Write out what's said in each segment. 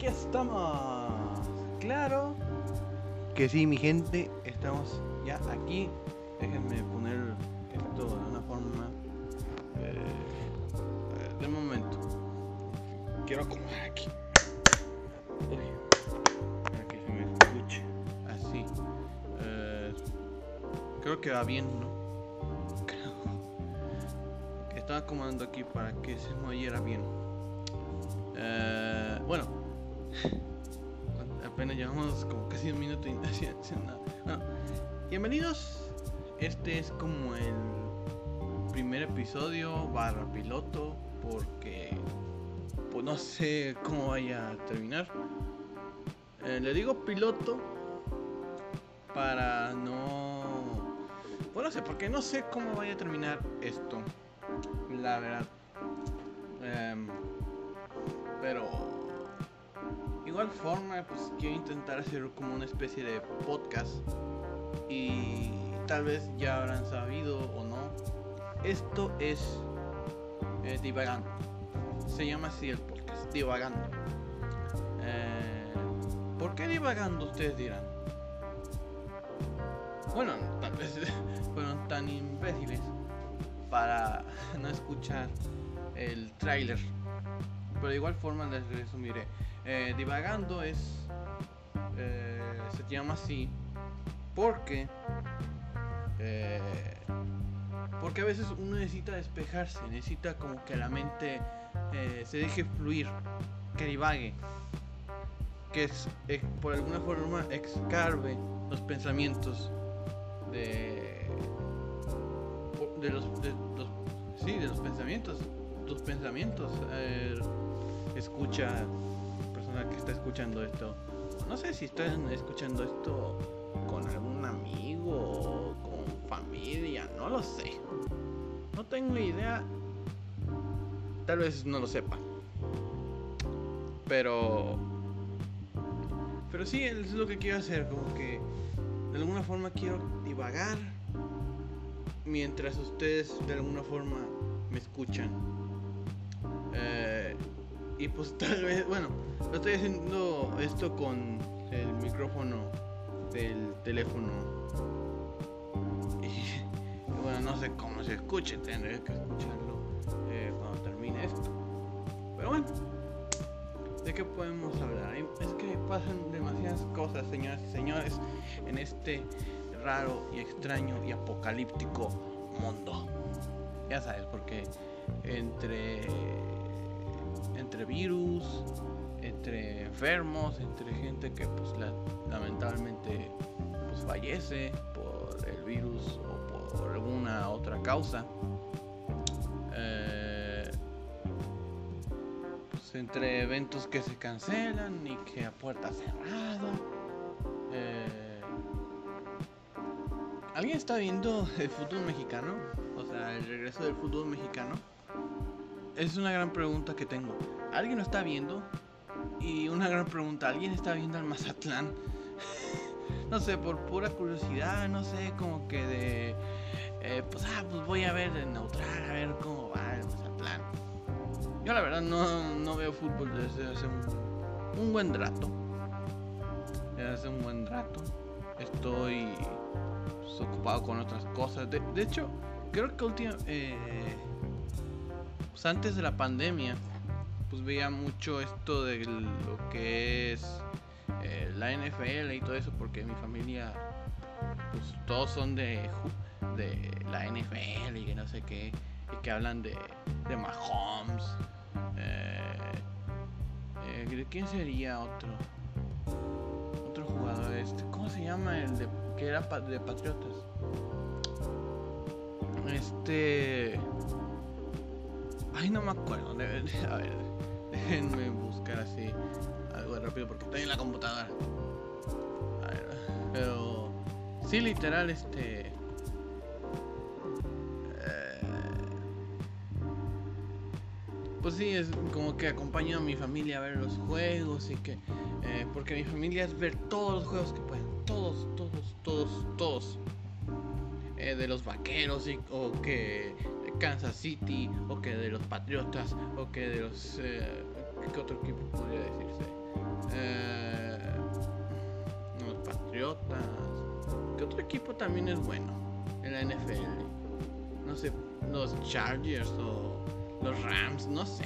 aquí estamos. Claro que sí, mi gente, estamos ya aquí. Déjenme poner esto de una forma. Eh, de momento. Quiero acomodar aquí. Para que se me escuche. Así. Eh, creo que va bien, ¿no? Creo. Estaba acomodando aquí para que se me oyera bien. Llevamos como casi un minuto y no nada. Bueno, bienvenidos. Este es como el primer episodio barra piloto porque pues no sé cómo vaya a terminar. Eh, le digo piloto para no... Bueno, no sé, porque no sé cómo vaya a terminar esto. La verdad. Em, pero igual forma pues quiero intentar hacer como una especie de podcast y tal vez ya habrán sabido o no esto es eh, divagando se llama así el podcast divagando eh, ¿por qué divagando ustedes dirán? bueno tal vez fueron tan imbéciles para no escuchar el tráiler pero de igual forma les resumiré. Eh, divagando es. Eh, se llama así porque. Eh, porque a veces uno necesita despejarse, necesita como que la mente se deje fluir, que divague, que es, por alguna forma excarve los pensamientos de. de los, de los. sí, de los pensamientos. Tus pensamientos escucha, que está escuchando esto, no sé si están escuchando esto con algún amigo o con familia, no lo sé. No tengo idea. Tal vez no lo sepa. Pero... Pero sí, es lo que quiero hacer, como que de alguna forma quiero divagar mientras ustedes de alguna forma me escuchan. Eh, y pues tal vez, bueno, lo estoy haciendo esto con el micrófono del teléfono. Y, bueno, no sé cómo se escuche, tendré que escucharlo eh, cuando termine esto. Pero bueno, ¿de qué podemos hablar? Es que pasan demasiadas cosas, señoras y señores, en este raro y extraño y apocalíptico mundo. Ya sabes, porque entre entre virus, entre enfermos, entre gente que pues lamentablemente pues fallece por el virus o por alguna otra causa. Eh, pues entre eventos que se cancelan y que a puerta cerrada. Eh, ¿Alguien está viendo el fútbol mexicano? O sea, el regreso del fútbol mexicano. Es una gran pregunta que tengo. ¿Alguien lo está viendo? Y una gran pregunta, ¿alguien está viendo al Mazatlán? no sé, por pura curiosidad, no sé, como que de... Eh, pues, ah, pues voy a ver el neutral, a ver cómo va el Mazatlán. Yo la verdad no, no veo fútbol desde hace un, buen rato. Desde hace un buen rato. Estoy pues, ocupado con otras cosas. De, hecho, creo que última... Eh, pues antes de la pandemia, pues veía mucho esto de lo que es eh, la NFL y todo eso, porque mi familia, pues todos son de, de la NFL y que no sé qué, y que hablan de, de Mahomes. Eh, eh, ¿De quién sería otro? Otro jugador este. ¿Cómo se llama el de que era de Patriotas? Este. Ay, no me acuerdo. A ver, déjenme buscar así algo rápido porque estoy en la computadora. A ver, pero. Sí, literal, este. Eh, pues sí, es como que acompaño a mi familia a ver los juegos y que. Eh, porque mi familia es ver todos los juegos que pueden. Todos, todos, todos, todos. Eh, de los vaqueros y, o que Kansas City, o que de los Patriotas, o que de los... Eh, ¿Qué otro equipo podría decirse? Eh, los Patriotas. ¿Qué otro equipo también es bueno en la NFL? No sé, los Chargers o los Rams, no sé.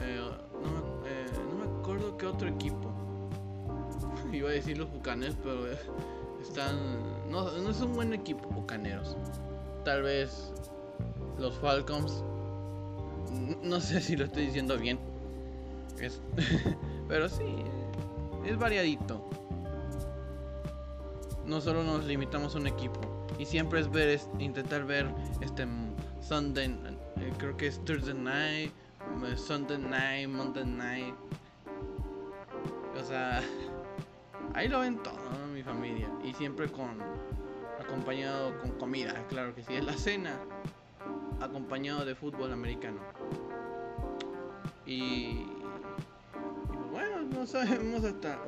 Eh, no, eh, no, me acuerdo qué otro equipo. Iba a decir los Bucaneros, pero están. No, no es un buen equipo, Bucaneros. Tal vez los Falcons. No sé si lo estoy diciendo bien. pero sí, es variadito. No solo nos limitamos a un equipo. Y siempre es ver, intentar ver este Sunday, eh, creo que es Thursday night, eh, Sunday night, Monday night. O sea, ahí lo ven todo, mi familia. Y siempre con acompañado con comida, claro que sí. Es la cena acompañado de fútbol americano. Y, bueno, no sabemos hasta,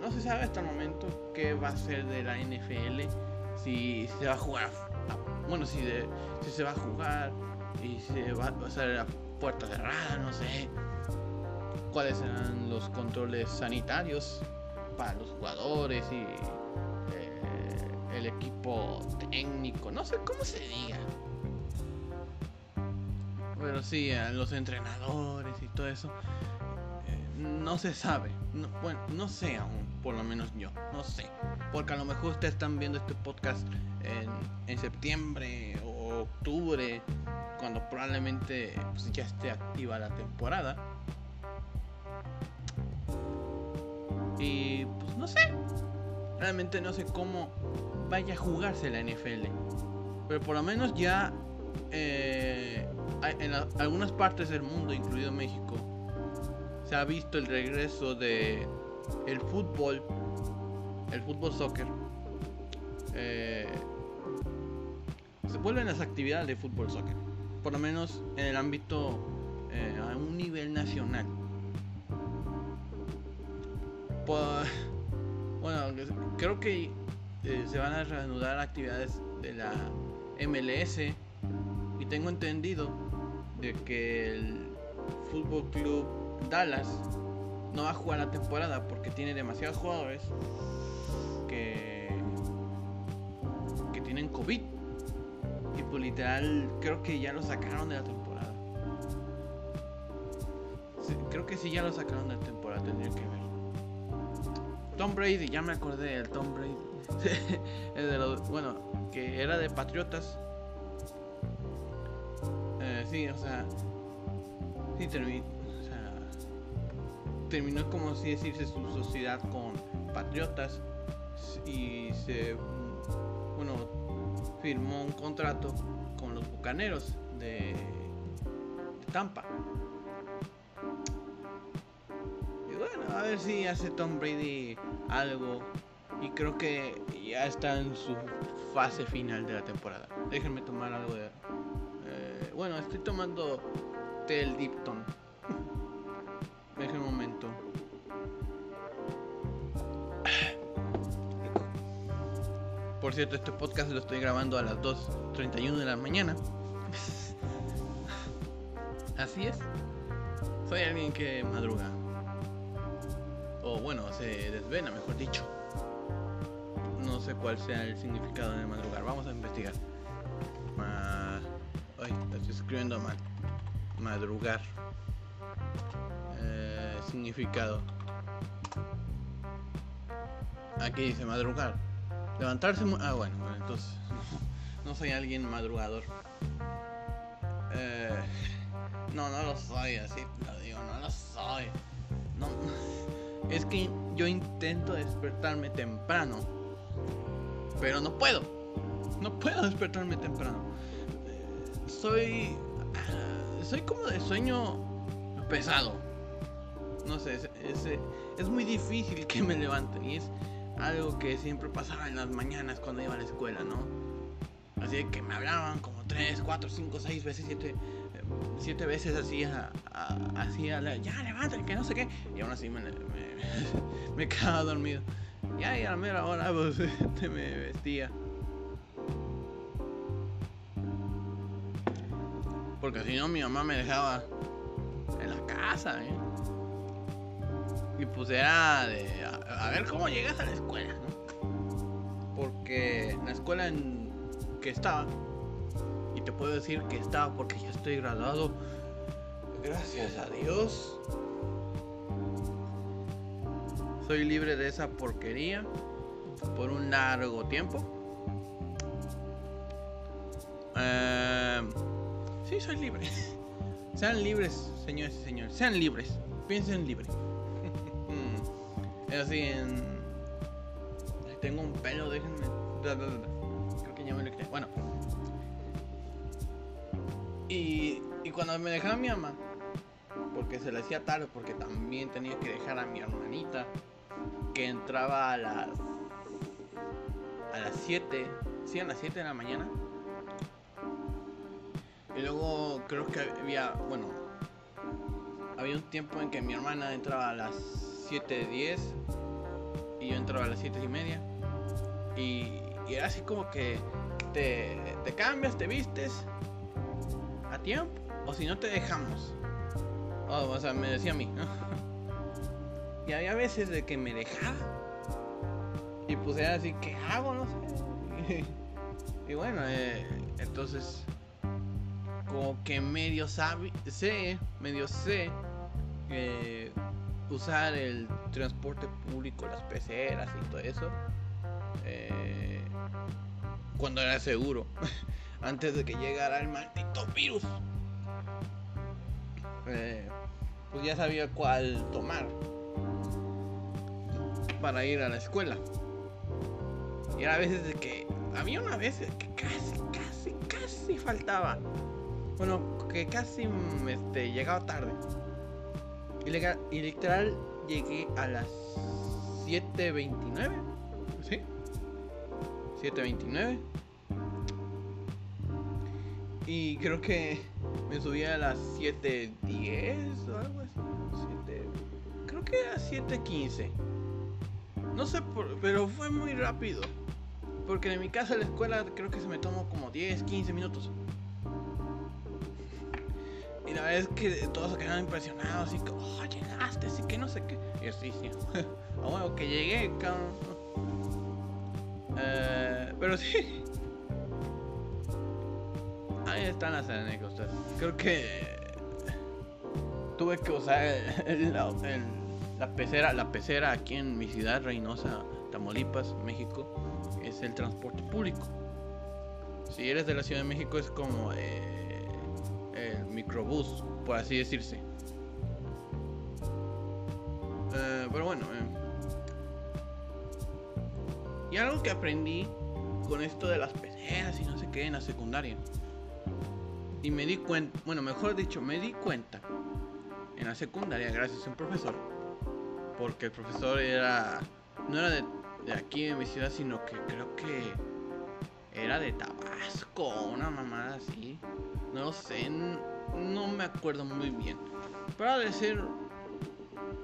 no, se sabe hasta el momento qué va a ser de la NFL, si, se va a jugar, bueno, si, si se va a jugar y se va a pasar a puerta cerrada, no sé cuáles serán los controles sanitarios para los jugadores y el equipo técnico, no sé cómo se diga. Pero sí, a los entrenadores y todo eso. Eh, no se sabe. bueno, no sé aún, por lo menos yo. No sé. Porque a lo mejor ustedes están viendo este podcast en, en septiembre o octubre. Cuando probablemente pues, ya esté activa la temporada. Y pues no sé. Realmente no sé cómo vaya a jugarse la NFL. Pero por lo menos ya eh, en algunas partes del mundo, incluido México, se ha visto el regreso de el fútbol, el fútbol soccer. Eh, se vuelven las actividades de fútbol soccer, por lo menos en el ámbito eh, a un nivel nacional. bueno, creo que eh, se van a reanudar actividades de la MLS y tengo entendido de que el Fútbol Club Dallas no va a jugar la temporada porque tiene demasiados jugadores que, que tienen COVID. Y pues literal creo que ya lo sacaron de la temporada. creo que sí ya lo sacaron de la temporada, tendría que ver. Tom Brady, ya me acordé del Tom Brady. de los, bueno, que era de Patriotas sí, o sea, sí terminó, o sea, terminó como así decirse su sociedad con Patriotas y se, bueno, firmó un contrato con los Bucaneros de, Tampa. Y bueno, a ver si hace Tom Brady algo. Y creo que ya está en su fase final de la temporada. Déjenme tomar algo de bueno, estoy tomando del Dipton. Deje un momento. Por cierto, este podcast lo estoy grabando a las 2.31 de la mañana. Así es. Soy alguien que madruga. O bueno, se desvena, mejor dicho. No sé cuál sea el significado de madrugar. Vamos a investigar. Ay, estoy escribiendo mal. Madrugar. Eh, significado. Aquí dice madrugar. Levantarse. Ah, bueno, entonces. No soy alguien madrugador. Eh, no, no lo soy, así lo digo, no lo soy. No, es que yo intento despertarme temprano. Pero no puedo. No puedo despertarme temprano soy. Soy como de sueño pesado. No sé, es, es, muy difícil que me levante. Y es algo que siempre pasaba en las mañanas cuando iba a la escuela, ¿no? Así que me hablaban como 3, 4, 5, 6 veces, 7 siete veces así a, ya levántate, que no sé qué. Y aún así me, me, me quedaba dormido. Y a la mera hora pues, me vestía. Porque si no, mi mamá me dejaba en la casa, ¿eh? Y pues era de a, ver cómo llegas a la escuela. Porque la escuela en que estaba, y te puedo decir que estaba porque ya estoy graduado, gracias a Dios, soy libre de esa porquería por un largo tiempo. Eh, sí, soy libre. Sean libres, señores y señores. Sean libres. Piensen libre. es así en... Tengo un pelo, déjenme... Creo que ya me lo quité. Bueno. Y, y cuando me dejaba mi mamá, porque se le hacía tarde, porque también tenía que dejar a mi hermanita, que entraba a las a las 7, sí, a las 7 de la mañana. Y luego creo que había, bueno, había un tiempo en que mi hermana entraba a las 7.10 y yo entraba a las 7 y media. Y, era así como que te, te cambias, te vistes a tiempo, o si no te dejamos. Oh, o sea, me decía a mí. Y había veces de que me dejaba y pues era así, ¿qué hago? No sé. y bueno, eh, entonces, como que medio sabe, sé, medio sé eh, usar el transporte público, las peceras y todo eso. Eh, cuando era seguro, antes de que llegara el maldito virus. pues ya sabía cuál tomar para ir a la escuela. Y era a veces de que. Había una vez que casi, casi, casi faltaba. Bueno, que casi este, llegaba tarde. Y, y literal llegué a las 7.29. ¿Sí? 7.29. Y creo que me subí a las 7.10 o algo así. Que a 7.15. No sé, por, pero fue muy rápido. Porque en mi casa a la escuela creo que se me tomó como 10, 15 minutos. Y la verdad es que todos se quedaron impresionados, así que, oh, llegaste, así que no sé qué. Y yo, sí, ah, bueno, que llegué. Eh, pero sí. Ahí están las anécdotas. Creo que tuve que usar la pecera, la pecera aquí en mi ciudad, Reynosa, Tamaulipas, México es el transporte público. Si eres de la Ciudad de México es como eh, el microbús, por así decirse. Eh, pero bueno. Eh. Y algo que aprendí con esto de las peceras y no sé qué en la secundaria. Y me di cuenta, bueno, mejor dicho, me di cuenta en la secundaria gracias a un profesor. Porque el profesor era, no era de aquí de mi ciudad, sino que creo que era de Tabasco, una mamada así. No lo sé, no me acuerdo muy bien. Pero ha de ser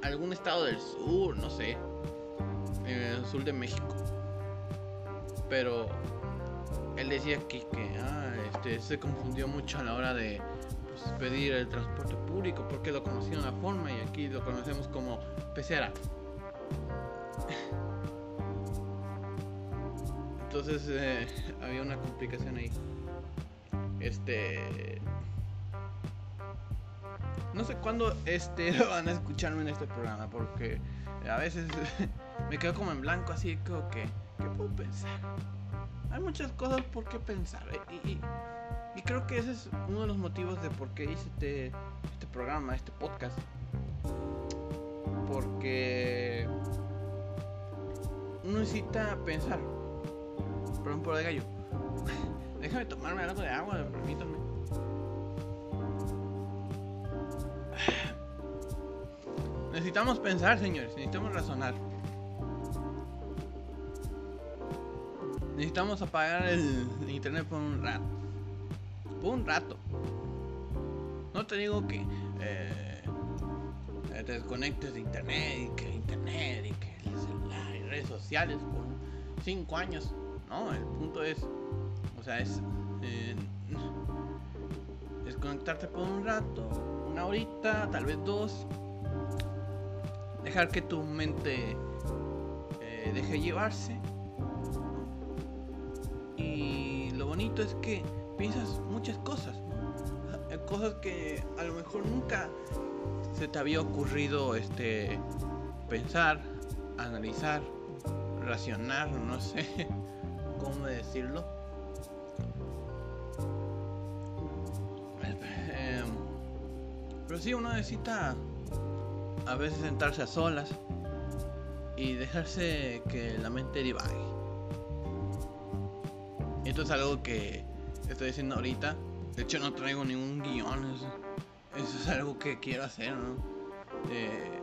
algún estado del sur, no sé. En el sur de México. Pero él decía que, que ah, este, se confundió mucho a la hora de pues, pedir el transporte público porque lo conocía de una forma y aquí lo conocemos como pecera. Entonces eh, había una complicación ahí. Este. No sé cuándo este van a escucharme en este programa, porque a veces me quedo como en blanco, así como que, ¿qué puedo pensar? Hay muchas cosas por qué pensar. Y, y, creo que ese es uno de los motivos de por qué hice este, este programa, este podcast. Porque uno necesita pensar por un de gallo. Déjame tomarme algo de agua, permítanme. Necesitamos pensar, señores. Necesitamos razonar. Necesitamos apagar el internet por un rato. Un rato. No te digo que eh, te desconectes de internet y que internet y que redes sociales por 5 años. No, el punto es, o sea, es eh, desconectarte por un rato, una horita, tal vez dos, dejar que tu mente eh, deje llevarse. Y lo bonito es que piensas muchas cosas, eh, cosas que a lo mejor nunca se te había ocurrido este pensar, analizar, racionar, no sé cómo decirlo. Em, pero sí, uno necesita a veces sentarse a solas y dejarse que la mente divague. Esto es algo que estoy ahorita. De hecho, no traigo ningún guion. Eso, es algo que quiero hacer,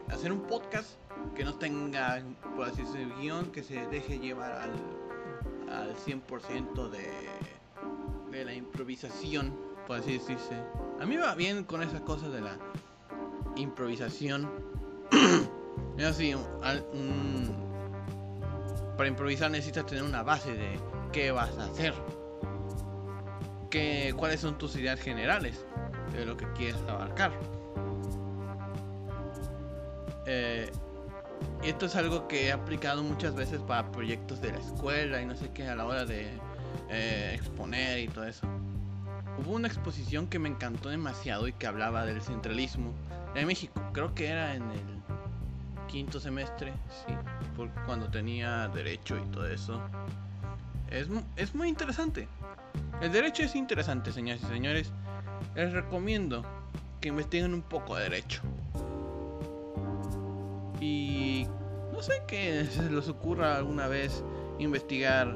hacer un podcast que no tenga, por así decirlo, guion, que se deje llevar al, al 100% de, de la improvisación, por así decirse. A mí va bien con esas cosas de la improvisación. así, para improvisar necesitas tener una base de qué vas a hacer. Cuáles son tus ideas generales de lo que quieres abarcar. Eh, esto es algo que he aplicado muchas veces para proyectos de la escuela y no sé qué a la hora de eh, exponer y todo eso. Hubo una exposición que me encantó demasiado y que hablaba del centralismo en México. Creo que era en el quinto semestre, sí, cuando tenía derecho y todo eso. Es, es muy interesante. El derecho es interesante, señores y señores. Les recomiendo que investiguen un poco de derecho. Y no sé que se les ocurra alguna vez investigar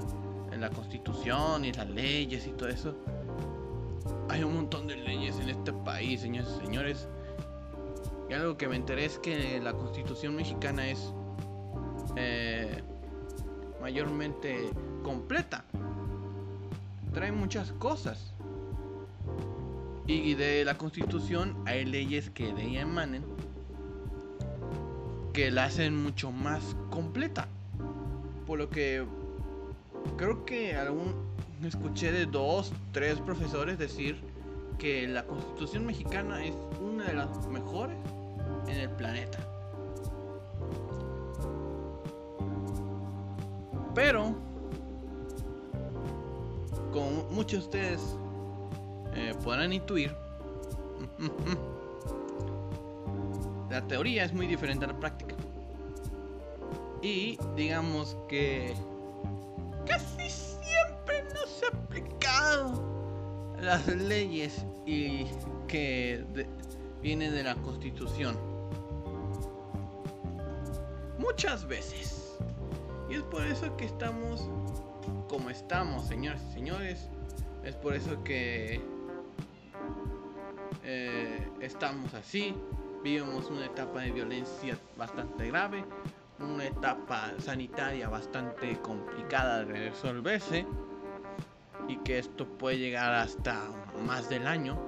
en la constitución y las leyes y todo eso. Hay un montón de leyes en este país, señores y señores. Y algo que me enteré es que la constitución mexicana es eh, mayormente completa. Trae muchas cosas. Y de la constitución hay leyes que de ella emanen que la hacen mucho más completa. Por lo que creo que algún escuché de dos, tres profesores decir que la constitución mexicana es una de las mejores en el planeta. Pero, como muchos de ustedes eh, podrán intuir, la teoría es muy diferente a la práctica. Y digamos que casi siempre no se ha aplicado las leyes y que vienen de la constitución. Muchas veces. Y es por eso que estamos como estamos, señores y señores. Es por eso que eh, estamos así. Vivimos una etapa de violencia bastante grave. Una etapa sanitaria bastante complicada de resolverse. Y que esto puede llegar hasta más del año.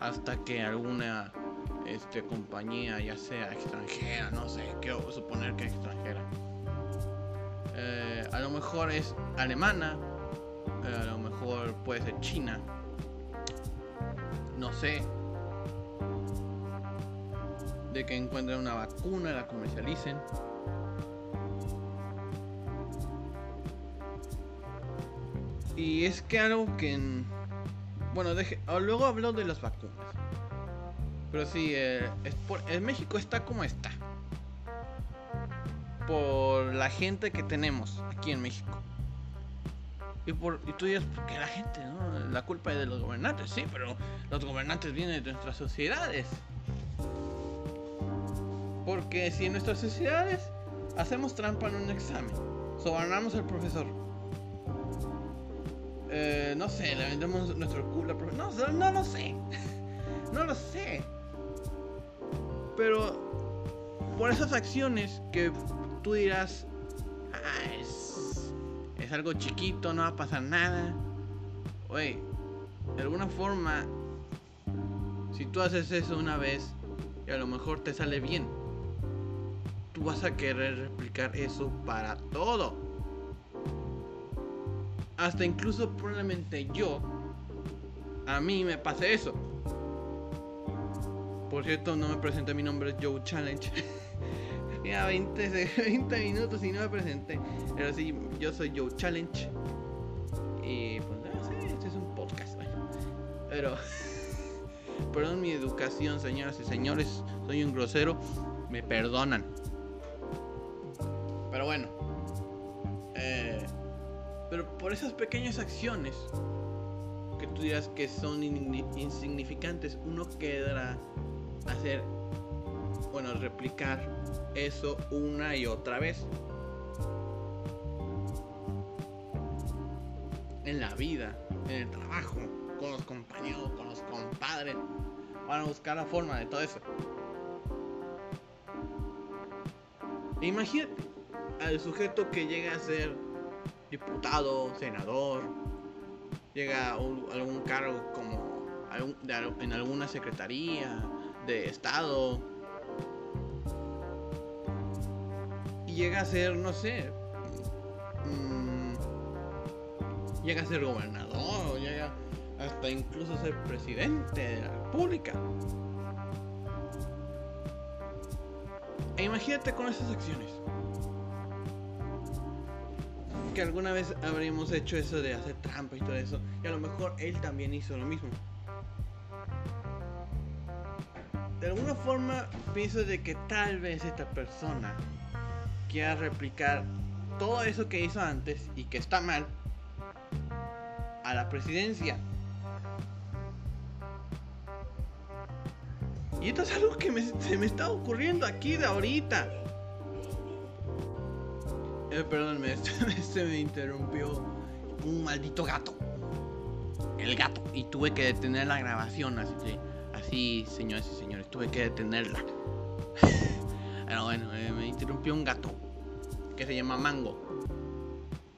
Hasta que alguna este, compañía, ya sea extranjera, no sé, quiero suponer que extranjera. A lo mejor es alemana, eh, a lo mejor puede ser china, no sé. De que encuentren una vacuna, la comercialicen. Y es que algo que... Bueno, deje, luego hablo de las vacunas. Pero sí, eh, es por, México está como está. Por la gente que tenemos aquí en México. Y, por, y tú dices, ¿por qué la gente? No? La culpa es de los gobernantes, sí, pero los gobernantes vienen de nuestras sociedades. Porque si en nuestras sociedades hacemos trampa en un examen, sobornamos al profesor, eh, no sé, le vendemos nuestro culo al profesor, no, no lo sé, no lo sé. Pero por esas acciones que tú dirás, ah, es, es algo chiquito, no va a pasar nada. Oye, de alguna forma, si tú haces eso una vez y a lo mejor te sale bien, tú vas a querer replicar eso para todo. Hasta incluso probablemente yo, a mí me pase eso. Por cierto, no me presenté, mi nombre es Joe Challenge. Ya 20, 20 minutos y no me presenté. Pero sí, yo soy Joe Challenge. Y pues no sé, este es un podcast. Pero, perdón mi educación, señoras y señores. Soy un grosero. Me perdonan. Pero bueno. Eh, pero por esas pequeñas acciones que tú dirás que son insignificantes, uno quedará hacer, bueno, replicar eso una y otra vez. En la vida, en el trabajo, con los compañeros, con los compadres. Van a buscar la forma de todo eso. Imagínate al sujeto que llega a ser diputado, senador, llega a, algún cargo como en alguna secretaría de estado llega a ser, no sé, mm, llega a ser gobernador, llega hasta incluso a ser presidente de la república. E imagínate con esas acciones. Que alguna vez habríamos hecho eso de hacer trampa y todo eso. Y a lo mejor él también hizo lo mismo. De alguna forma pienso de que tal vez esta persona quiera replicar todo eso que hizo antes y que está mal a la presidencia. Y esto es algo que se me está ocurriendo aquí de ahorita. Eh, perdónme, se me interrumpió un maldito gato. El gato. Y tuve que detener la grabación, así así, señores y señores, tuve que detenerla. Pero bueno, eh, me interrumpió un gato que se llama Mango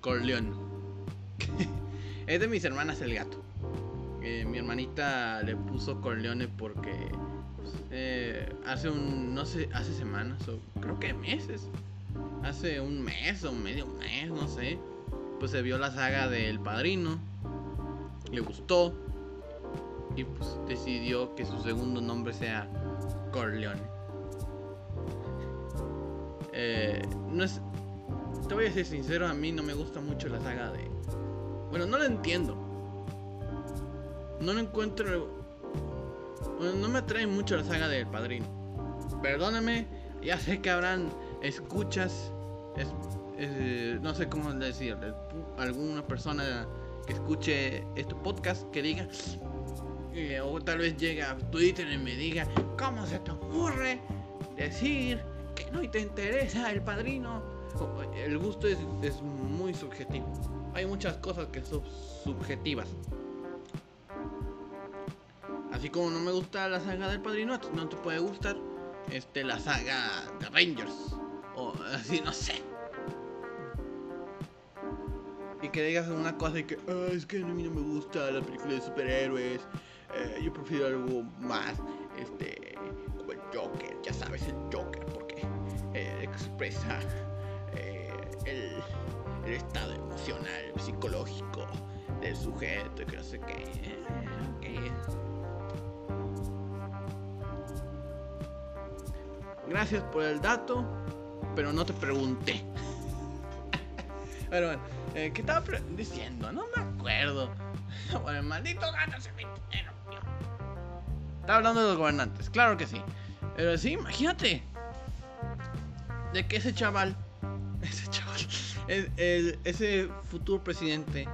Corleón. es de mis hermanas el gato. mi hermanita le puso Corleone porque eh, hace un, no sé, hace semanas o creo que meses, hace un mes o medio mes, no sé, pues se vio la saga del padrino, le gustó y pues decidió que su segundo nombre sea Corleone. Eh, no es, te voy a ser sincero, a mí no me gusta mucho la saga de... Bueno, no la entiendo. No lo encuentro no me atrae mucho la saga del padrino. Perdóname, ya sé que habrán escuchas, no sé cómo decir, alguna persona que escuche este podcast que diga, eh, o tal vez llegue a Twitter y me diga, ¿cómo se te ocurre decir no te interesa el padrino? El gusto es, es muy subjetivo. Hay muchas cosas que son subjetivas. Así como no me gusta la saga del padrino, no te puede gustar este, la saga de Rangers. O así, no sé. Y que digas una cosa y que, ah, es que a mí no me gusta la película de superhéroes. Eh, yo prefiero algo más, este, como el Joker, ya sabes, el Joker, eh, expresa eh, el, estado emocional, psicológico del sujeto y que no sé qué. Gracias por el dato, pero no te pregunté. pero bueno, eh, ¿qué estaba diciendo? No me acuerdo. Bueno, el maldito gato se me. Estaba hablando de los gobernantes, claro que sí. Pero sí, imagínate. De que ese chaval, ese chaval, ese futuro presidente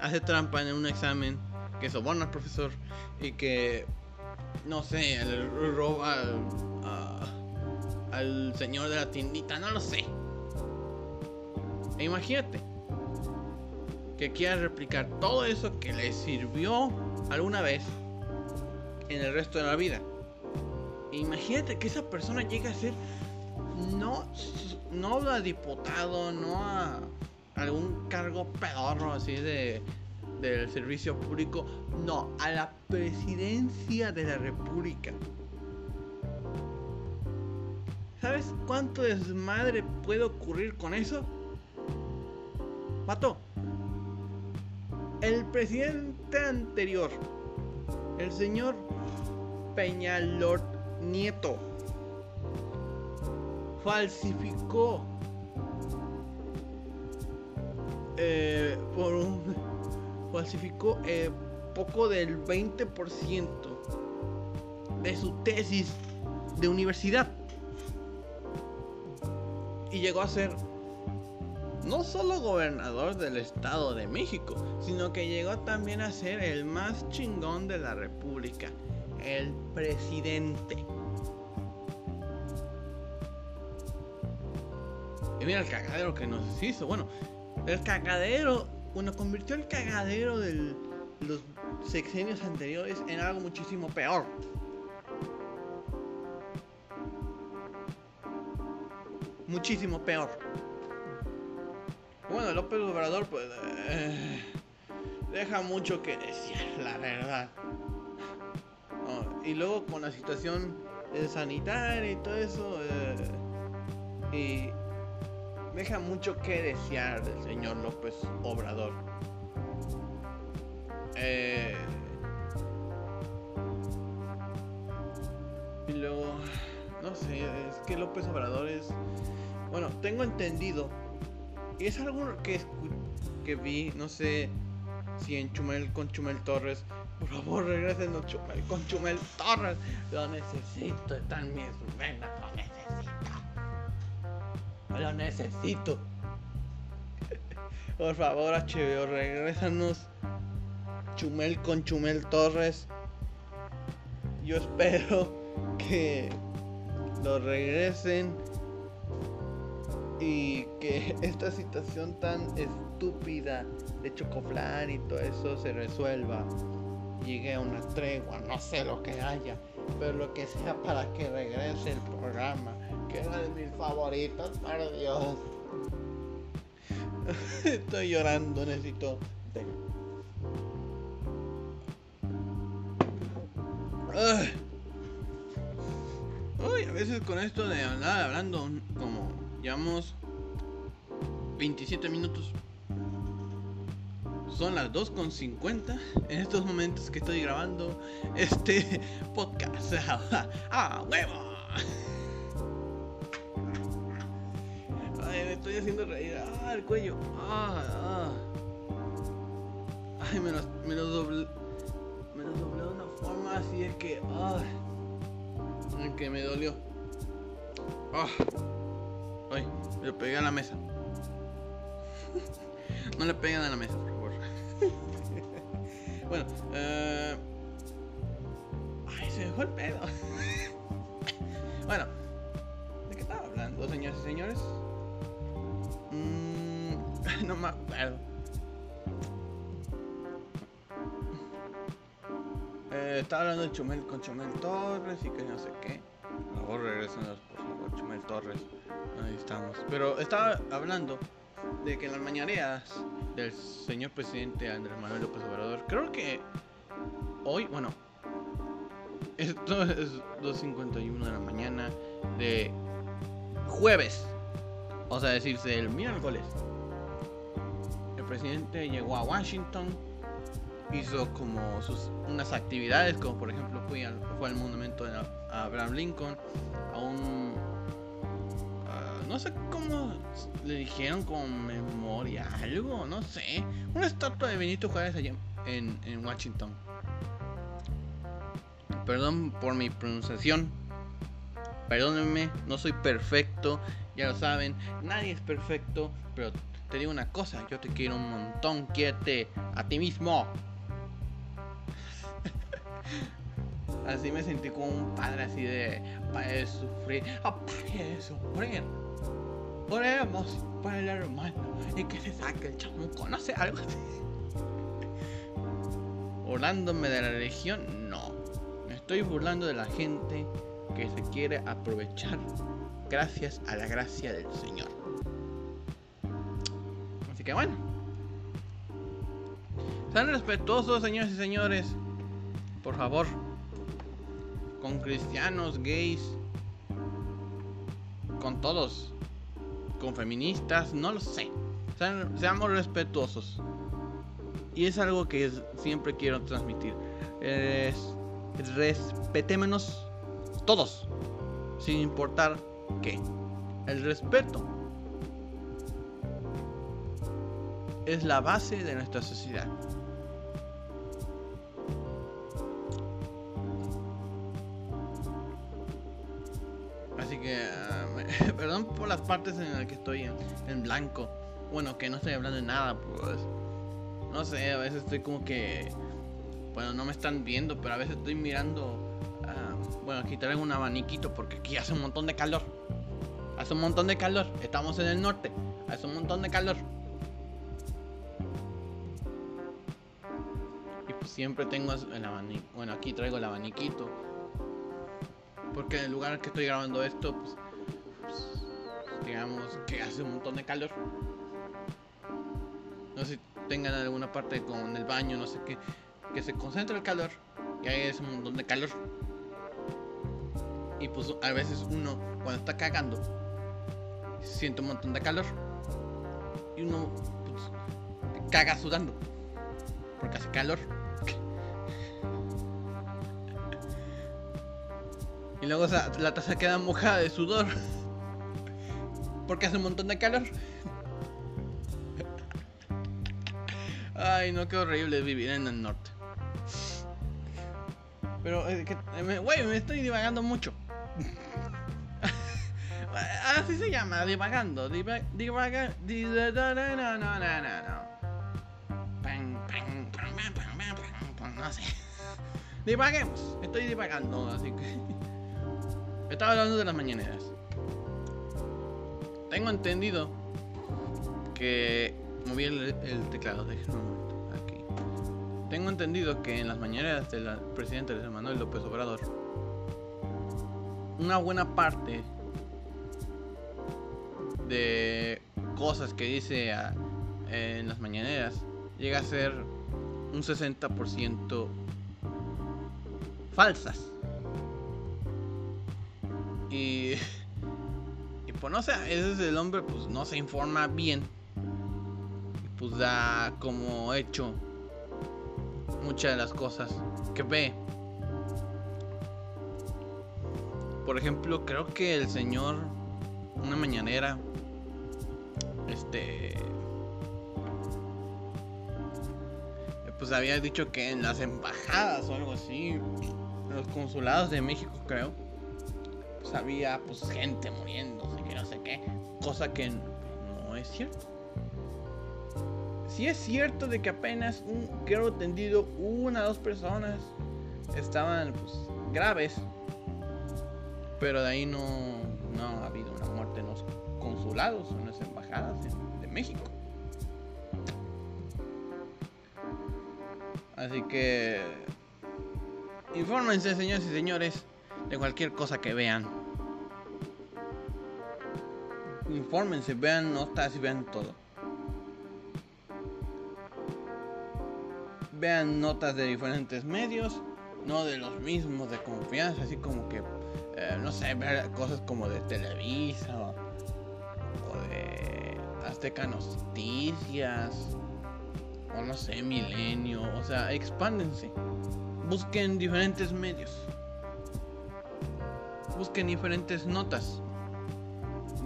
hace trampa en un examen, que soborna al profesor y que, no sé, roba a al señor de la tiendita, no lo sé. E imagínate que quiera replicar todo eso que le sirvió alguna vez en el resto de la vida. Imagínate que esa persona llegue a ser no, no a diputado, no a algún cargo pedorro así de del servicio público, no, a la presidencia de la república. ¿Sabes cuánto desmadre puede ocurrir con eso? Mato. El presidente anterior, el señor Peñalor Nieto, falsificó eh, por un falsificó eh, poco del 20% de su tesis de universidad y llegó a ser no solo gobernador del Estado de México, sino que llegó también a ser el más chingón de la República, el presidente. Mira el cagadero que nos hizo. Bueno, el cagadero, bueno, convirtió el cagadero de los sexenios anteriores en algo muchísimo peor. Muchísimo peor. Bueno, López Obrador, pues. Eh, deja mucho que decir, la verdad. y luego con la situación sanitaria y todo eso. Eh, y deja mucho que desear del señor López Obrador. Eh, y luego, no sé, es que López Obrador es. Bueno, tengo entendido y es algo que, que vi, no sé si en Chumel con Chumel Torres. Por favor, regresen a Chumel con Chumel Torres. Lo necesito, está en mis venas, lo necesito. Lo necesito. Por favor, HBO, regrésanos. Chumel con Chumel Torres. Yo espero que lo regresen y que esta situación tan estúpida de Chocoflan y todo eso se resuelva. Llegue a una tregua, no sé lo que haya, pero lo que sea para que regrese el programa, que era de mis favoritos, para Dios. Estoy llorando, necesito. Uy, a veces con esto de hablar, hablando como Llevamos 27 minutos. Son las 2.50 en estos momentos que estoy grabando este podcast. ¡Ah, huevo! Estoy haciendo reír. ¡Ah, el cuello! ¡Ah, ah! Ay, me lo, me lo doblé. Me lo doblé de una forma así es que. ¡Ah! Que me dolió. ¡Ah! Ay, le pegué a la mesa. no le peguen a la mesa, por favor. bueno, eh... Ay, se me fue el pedo. bueno, ¿de qué estaba hablando, señores y señores? Mm, no me acuerdo. Eh, estaba hablando de Chumel con Chumel Torres y que no sé qué. Favor, regresen por favor, Chumel Torres. Ahí estamos. Pero estaba hablando de que en las mañaneras del señor presidente Andrés Manuel López Obrador, creo que hoy, bueno, esto es 2.51 de la mañana de jueves, o sea, decirse el miércoles. El presidente llegó a Washington, hizo como sus unas actividades, como por ejemplo fue al, fue al monumento de Abraham Lincoln, a un no sé cómo le dijeron con memoria, algo, no sé. Una estatua de Benito Juárez allá en, en Washington. Perdón por mi pronunciación. Perdónenme, no soy perfecto, ya lo saben, nadie es perfecto, pero te digo una cosa, yo te quiero un montón, quiérete a ti mismo. así me sentí como un padre así de, para de sufrir, para de sufrir. Oremos por el hermano y que se saque el chamuco, no sé, algo así. Burlándome de la religión, no. Me estoy burlando de la gente que se quiere aprovechar gracias a la gracia del Señor. Así que bueno. Sean respetuosos, señores y señores. Por favor. Con cristianos, gays. Con todos con feministas, no lo sé. seamos respetuosos. Y es algo que siempre quiero transmitir. Es, respetémonos todos, sin importar qué. El respeto es la base de nuestra sociedad. Así que, ah, perdón por las partes en las que estoy en, blanco. Bueno, que no estoy hablando de nada, pues. No sé, a veces estoy como que. Bueno, no me están viendo, pero a veces estoy mirando. Bueno, aquí traigo un abaniquito porque aquí hace un montón de calor. Hace un montón de calor. Estamos en el norte. Hace un montón de calor. Y pues siempre tengo el abanico. Bueno, aquí traigo el abaniquito. Porque en el lugar que estoy grabando esto, pues, pues, digamos que hace un montón de calor. No sé tengan alguna parte con el baño, no sé qué, que se concentra el calor y ahí es un montón de calor. Y pues a veces uno cuando está cagando siente un montón de calor y uno pues, caga sudando porque hace calor. y luego la taza queda mojada de sudor porque hace un montón de calor. Ay, no, qué horrible vivir en el norte. Pero, güey, me estoy divagando mucho. Así se llama, divagando. Diva, divaga, no, no, no, no. No sé. Divaguemos. Estoy divagando, así que. Estaba hablando de las mañaneras. Tengo entendido que. Moví el, el teclado, momento. Aquí. Tengo entendido que en las mañaneras del presidente Manuel López Obrador. Una buena parte de cosas que dice en las mañaneras llega a ser un 60% falsas. Y, y pues no sé, ese es el hombre, pues no se informa bien. Y pues da como hecho muchas de las cosas que ve. Por ejemplo, creo que el señor, una mañanera, este pues había dicho que en las embajadas o algo así, en los consulados de México creo, pues había pues gente muriéndose, que no sé qué, cosa que no es cierto. Si es cierto de que apenas un creo tendido una o dos personas estaban pues graves, pero de ahí no, no ha habido una muerte en los consulados o en las embajadas de México. Así que infórmense, señores y señores, de cualquier cosa que vean. Infórmense, vean notas y vean todo. Vean notas de diferentes medios, no de los mismos de confianza, así como que, eh, no sé, ver cosas como de Televisa o, o de Azteca Noticias no sé, milenio, o sea, expándense. Busquen diferentes medios. Busquen diferentes notas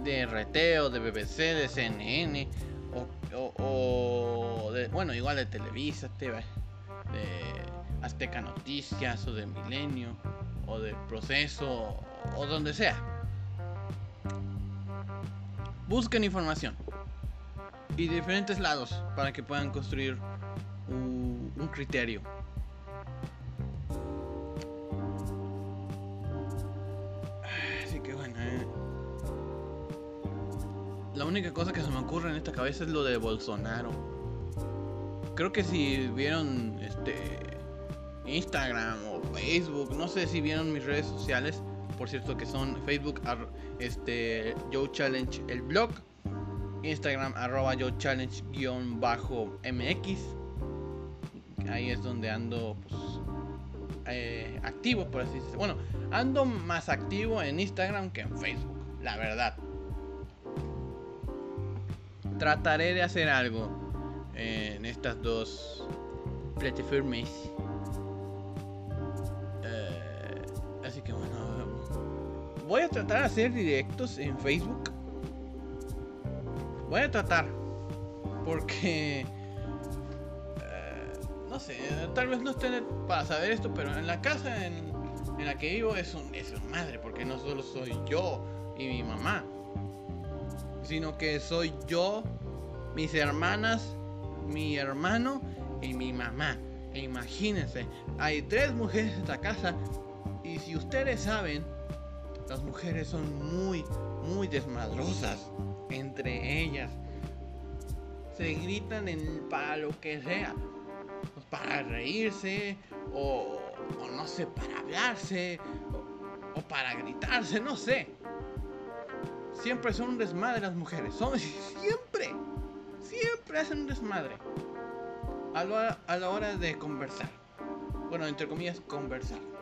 de RT o de BBC, de CNN o, de, bueno, igual de Televisa, de Azteca Noticias o de Milenio o de Proceso o donde sea. Busquen información y diferentes lados para que puedan construir un, criterio. Así que bueno, eh. la única cosa que se me ocurre en esta cabeza es lo de Bolsonaro. Creo que si vieron este Instagram o Facebook, no sé si vieron mis redes sociales, por cierto que son Facebook, este Joe Challenge, el blog Instagram arroba yo challenge guion bajo mx. Ahí es donde ando pues, eh, activo, por así decirlo. Bueno, ando más activo en Instagram que en Facebook, la verdad. Trataré de hacer algo en estas dos plataformas. Voy a tratar de hacer directos en Facebook Voy a tratar. Porque... eh, no sé, tal vez no estén para saber esto, pero en la casa en, la que vivo es un, es un madre, porque no solo soy yo y mi mamá, sino que soy yo, mis hermanas, mi hermano y mi mamá. E imagínense, hay tres mujeres en esta casa y si ustedes saben, las mujeres son muy, muy desmadrosas entre ellas. Se gritan en para lo que sea. Pues para reírse o, no sé, para hablarse o, para gritarse, no sé. Siempre son un desmadre las mujeres. Son siempre, siempre hacen un desmadre. A la, a la hora de conversar. Bueno, entre comillas, conversar.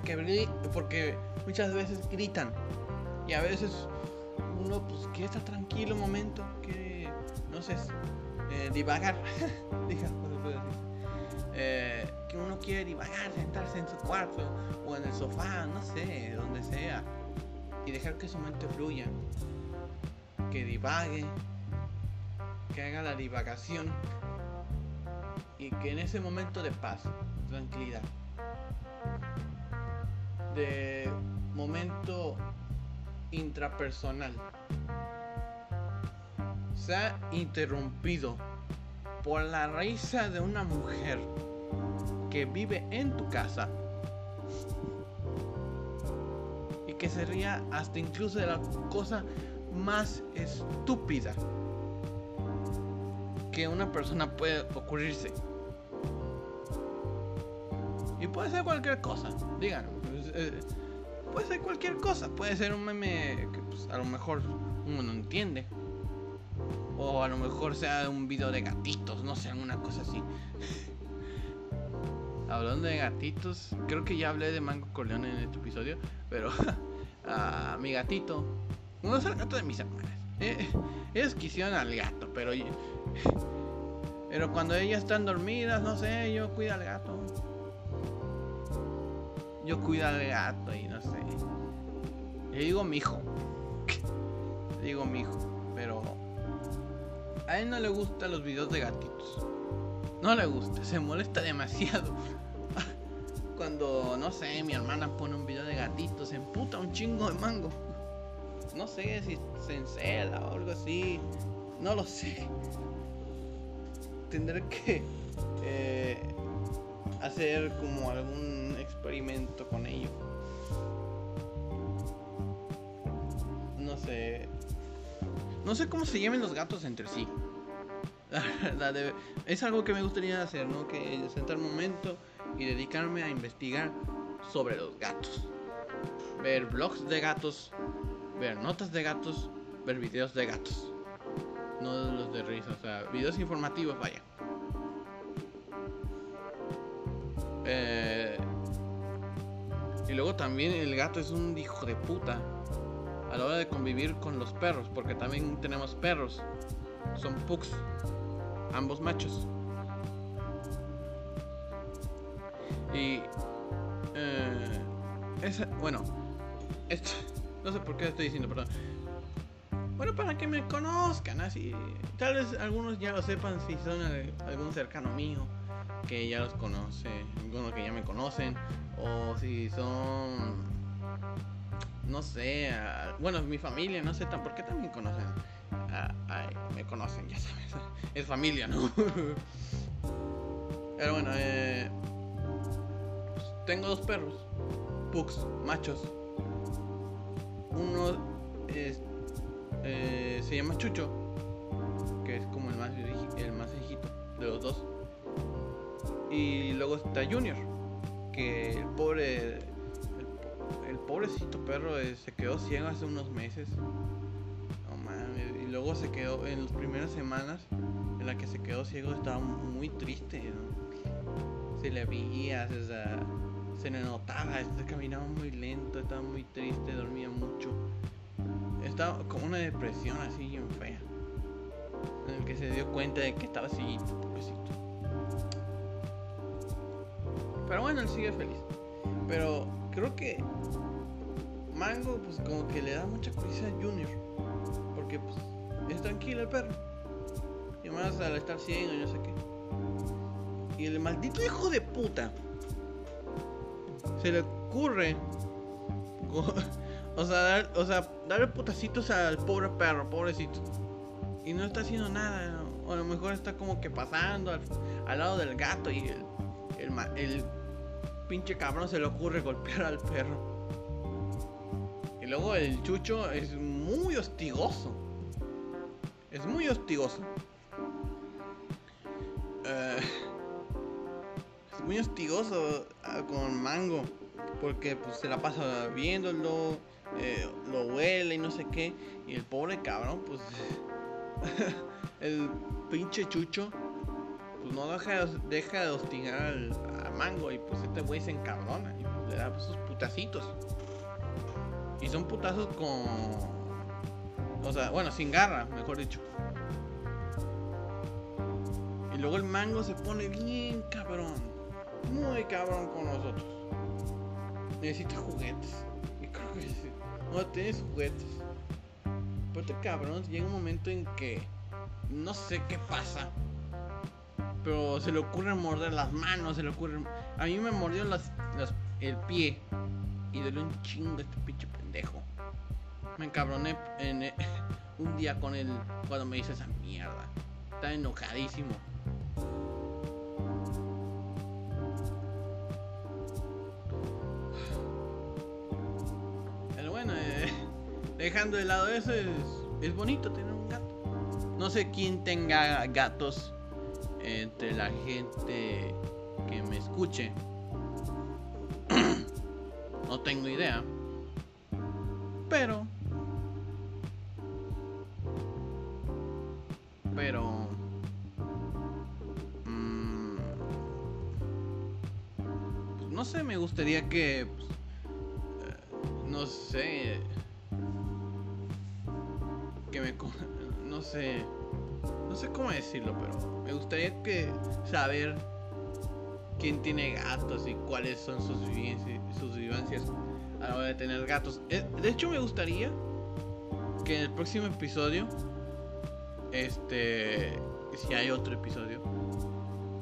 Porque, porque muchas veces gritan. Y a veces uno pues quiere estar tranquilo un momento. Quiere, no sé, eh, divagar. Diga, no se. Eh, que uno quiere divagar, sentarse en su cuarto o en el sofá, no sé, donde sea. Y dejar que su mente fluya. Que divague. Que haga la divagación. Y que en ese momento de paz, tranquilidad, de momento intrapersonal, se ha interrumpido por la risa de una mujer que vive en tu casa y que se ría hasta incluso de la cosa más estúpida que una persona puede ocurrirse. Y puede ser cualquier cosa, díganme. Eh, puede ser cualquier cosa, puede ser un meme que pues, a lo mejor uno no entiende. O a lo mejor sea un video de gatitos, no sé, alguna cosa así. Hablando de gatitos, creo que ya hablé de Mango Corleone en este episodio, pero a mi gatito, no es el gato de mis hermanas. Eh, ellos quisieron al gato, pero pero cuando ellas están dormidas, no sé, yo cuido al gato. Yo cuido al gato y no sé. Le digo mi hijo. Digo mi hijo, pero a él no le gustan los videos de gatitos. No le gusta, se molesta demasiado. Cuando, no sé, mi hermana pone un video de gatitos, se emputa un chingo de mango. No sé si se encela o algo así. No lo sé. Tendré que eh, hacer como algún experimento con ello. No sé. No sé cómo se llamen los gatos entre sí. La verdad, es algo que me gustaría hacer, ¿no? Que sentar un momento y dedicarme a investigar sobre los gatos. Ver blogs de gatos, ver notas de gatos, ver videos de gatos. No los de risa, o sea, videos informativos, vaya. Eh, y luego también el gato es un hijo de puta a la hora de convivir con los perros, porque también tenemos perros. Son pugs, ambos machos. Y eh, esa, bueno, esto, no sé por qué estoy diciendo, perdón. Bueno, para que me conozcan, así. Tal vez algunos ya lo sepan si son al- algún cercano mío que ya los conoce, algunos que ya me conocen, o si son, no sé, a- bueno, mi familia, no sé, tan, porque también conocen, me conocen, ya sabes, es familia, ¿no? Pero bueno, eh, tengo dos perros, pugs, machos. Uno es, eh, se llama Chucho, que es como el más, el más viejito de los dos. Y luego está Junior, que el pobre, el, po- el pobrecito perro eh, se quedó ciego hace unos meses. No mames, y luego se quedó en las primeras semanas en la que se quedó ciego estaba muy triste. Se le veía, o sea, se le notaba, este, caminaba muy lento, estaba muy triste, dormía mucho. Estaba como una depresión así bien fea. En el que se dio cuenta de que estaba cieguito, pobrecito. Pero bueno, él sigue feliz. Pero creo que Mango, pues como que le da mucha curiosidad a Junior. Porque pues es tranquilo el perro. Y más al estar ciego y no sé qué. Y el maldito hijo de puta. Se le ocurre. O sea, dar, o sea, darle putacitos al pobre perro, pobrecito. Y no está haciendo nada. O a lo mejor está como que pasando al, al lado del gato y el, el pinche cabrón se le ocurre golpear al perro. Y luego el chucho es muy hostigoso. Es muy hostigoso. Eh, es muy hostigoso ah, con Mango. Porque pues se la pasa viéndolo. eh, lo huele y no sé qué. Y el pobre cabrón, pues. el pinche chucho. Pues no deja, deja de hostigar al, Mango. Y pues este güey se encabrona. Y pues, le da sus putacitos. Y son putazos con. O sea, bueno, sin garra, mejor dicho. Y luego el mango se pone bien cabrón. Muy cabrón con nosotros. Necesita juguetes. Y creo que sí. No tienes juguetes. Pero este cabrón llega un momento en que no sé qué pasa. Pero se le ocurre morder las manos, se le ocurre. A mí me mordió las, el pie. Y dolió un chingo este pinche pendejo. Me encabroné en, eh, un día con él cuando me hizo esa mierda. Estaba enojadísimo. Pero bueno, eh, dejando de lado eso, es, es bonito tener un gato. No sé quién tenga gatos entre la gente que me escuche. no tengo idea. Pero. Pero. mm, no sé, me gustaría que. pues, eh, no sé. Que me. No sé. No sé cómo decirlo, pero me gustaría que saber quién tiene gatos y cuáles son sus vivencias, sus vivencias a la hora de tener gatos. Eh, De hecho, me gustaría que en el próximo episodio, este, si hay otro episodio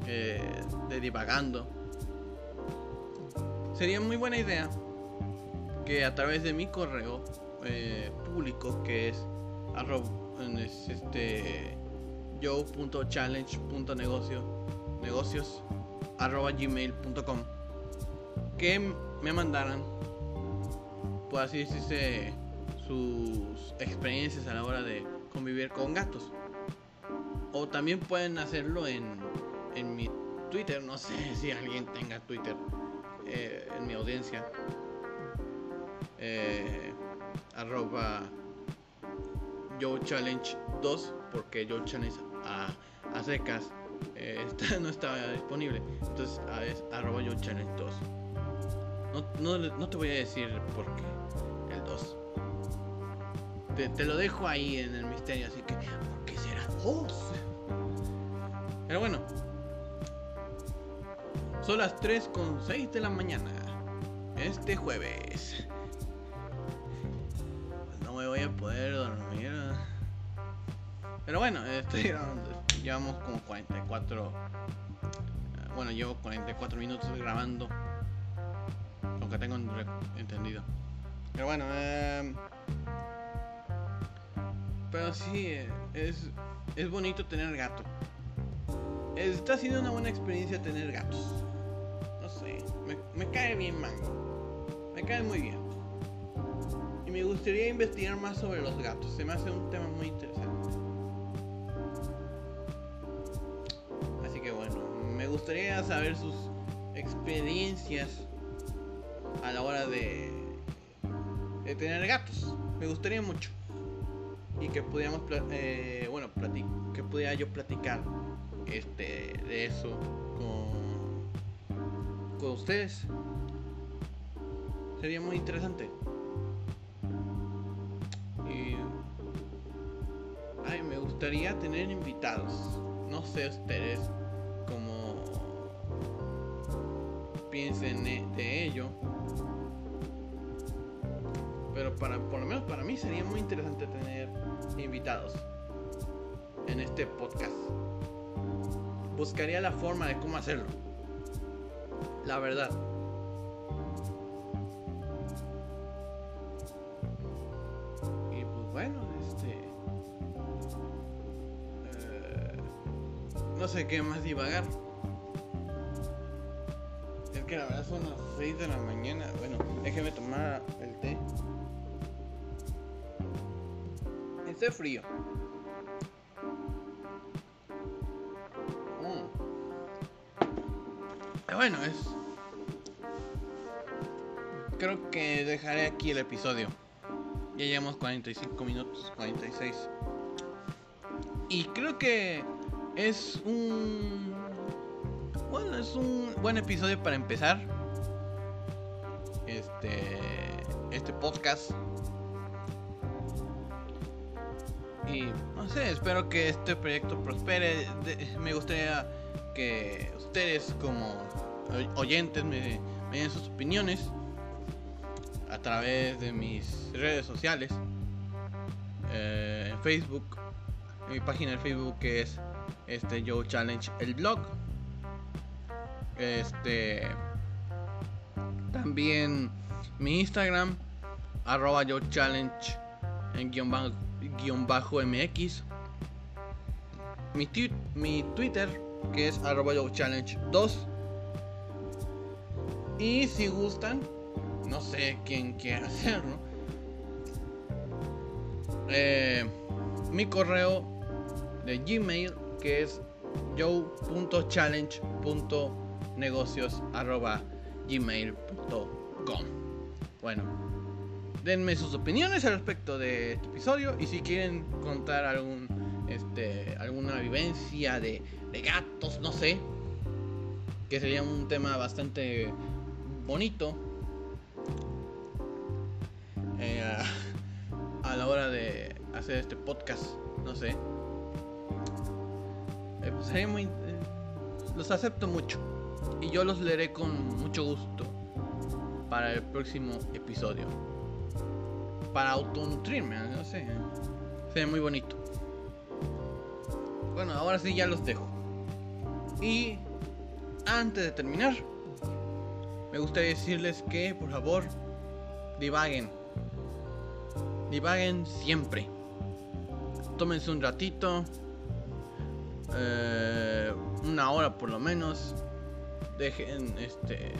eh, de divagando, sería muy buena idea que a través de mi correo eh, público que es arroba es este yo.challenge.negocio negocios arroba gmail.com que me mandaran pues así decirse sus experiencias a la hora de convivir con gatos. O también pueden hacerlo en, en mi Twitter no sé si alguien tenga Twitter eh, en mi audiencia. Eh, arroba Yo Challenge 2 porque Yo Challenge a, a secas eh, está- no estaba disponible. Entonces es arroba Yo Challenge 2 no, no, no te voy a decir por qué. El 2 te, te lo dejo ahí en el misterio así que ¿por qué será 2? pero bueno. Son las 3 con 6 de la mañana este jueves Pero bueno, estoy grabando. Llevamos como 44. eh, Bueno, llevo 44 minutos grabando. Aunque tengo en- entendido. Pero bueno, eh, pero sí, eh, es, es bonito tener gato. Está siendo una buena experiencia tener gatos. No sé, me, me cae bien Mango. Me cae muy bien. Y me gustaría investigar más sobre los gatos. Se me hace un tema muy interesante. Gustaría saber sus experiencias a la hora de, tener gatos. Me gustaría mucho. Y que pudiéramos, eh, bueno, que pudiera yo platicar este, de eso con, con ustedes. Sería muy interesante. Y. Ay, me gustaría tener invitados. No sé ustedes de ello. pero para, por lo menos para mí sería muy interesante tener invitados en este podcast. Buscaría la forma de cómo hacerlo. La verdad. Y pues bueno, este... eh, no sé qué más divagar. Que la verdad son las 6 de la mañana. Bueno, déjeme tomar el té. Está frío. Mm. Pero Bueno, es. Creo que dejaré aquí el episodio. Ya llevamos 45 minutos, 46. Y creo que es un. Bueno, es un buen episodio para empezar. Este. Este podcast. Y no sé, espero que este proyecto prospere. Me gustaría que ustedes como oy- oyentes me, den sus opiniones a través de mis redes sociales. Eh, Facebook, en mi página de Facebook que es este Joe Challenge el blog. Este también mi Instagram arroba Joe Challenge en guion bajo, guion bajo MX. Mi, Twitter que es arroba Joe Challenge 2. Y si gustan, no sé quién quiere hacerlo. Eh, mi correo de Gmail que es joe.challenge.negocios arroba gmail.com Bueno, denme sus opiniones al respecto de este episodio y si quieren contar algún este alguna vivencia de, gatos, no sé, que sería un tema bastante bonito eh, a, la hora de hacer este podcast, no sé. Eh, pues muy, eh, los acepto mucho y yo los leeré con mucho gusto para el próximo episodio. Para autonutrirme, no sé. Sería muy bonito. Bueno, ahora sí ya los dejo. Y antes de terminar, me gustaría decirles que por favor divaguen. Divaguen siempre. Tómense un ratito. eh, una hora por lo menos. Dejen este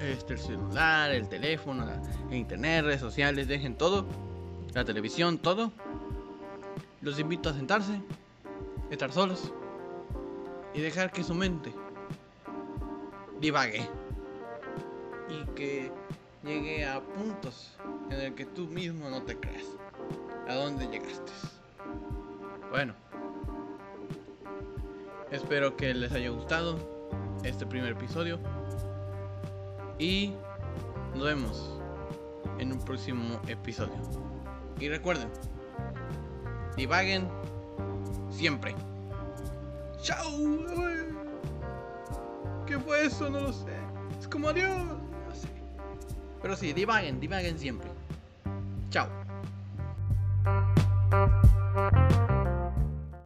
este, el celular, el teléfono, el internet, redes sociales, dejen todo, la televisión, todo. Los invito a sentarse, estar solos y dejar que su mente divague y que llegue a puntos en el que tú mismo no te creas a dónde llegaste. Bueno, espero que les haya gustado este primer episodio. Y nos vemos en un próximo episodio. Y recuerden, divaguen siempre. ¡Chao! ¿Qué fue eso? No lo sé. Es como adiós. No sé. Pero sí, divaguen, divaguen siempre. Chao.